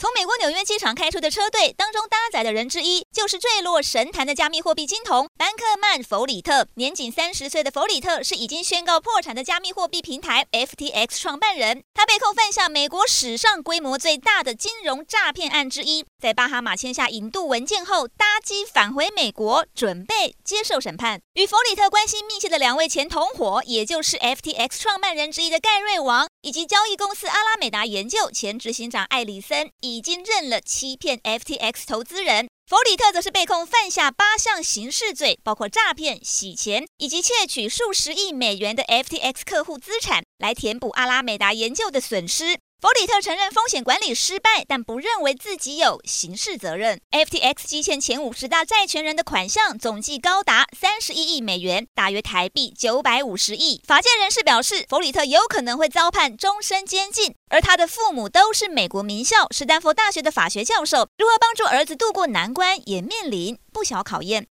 从美国纽约机场开出的车队当中搭载的人之一，就是坠落神坛的加密货币金童班克曼·弗里特。年仅三十岁的弗里特是已经宣告破产的加密货币平台 FTX 创办人。他被控犯下美国史上规模最大的金融诈骗案之一，在巴哈马签下引渡文件后，搭机返回美国，准备接受审判。与弗里特关系密切的两位前同伙，也就是 FTX 创办人之一的盖瑞王，以及交易公司阿拉美达研究前执行长艾里森。已经认了欺骗 FTX 投资人，弗里特则是被控犯下八项刑事罪，包括诈骗、洗钱以及窃取数十亿美元的 FTX 客户资产，来填补阿拉美达研究的损失。弗里特承认风险管理失败，但不认为自己有刑事责任。FTX 积欠前五十大债权人的款项总计高达三十一亿美元，大约台币九百五十亿。法界人士表示，弗里特有可能会遭判终身监禁，而他的父母都是美国名校史丹佛大学的法学教授，如何帮助儿子度过难关，也面临不小考验。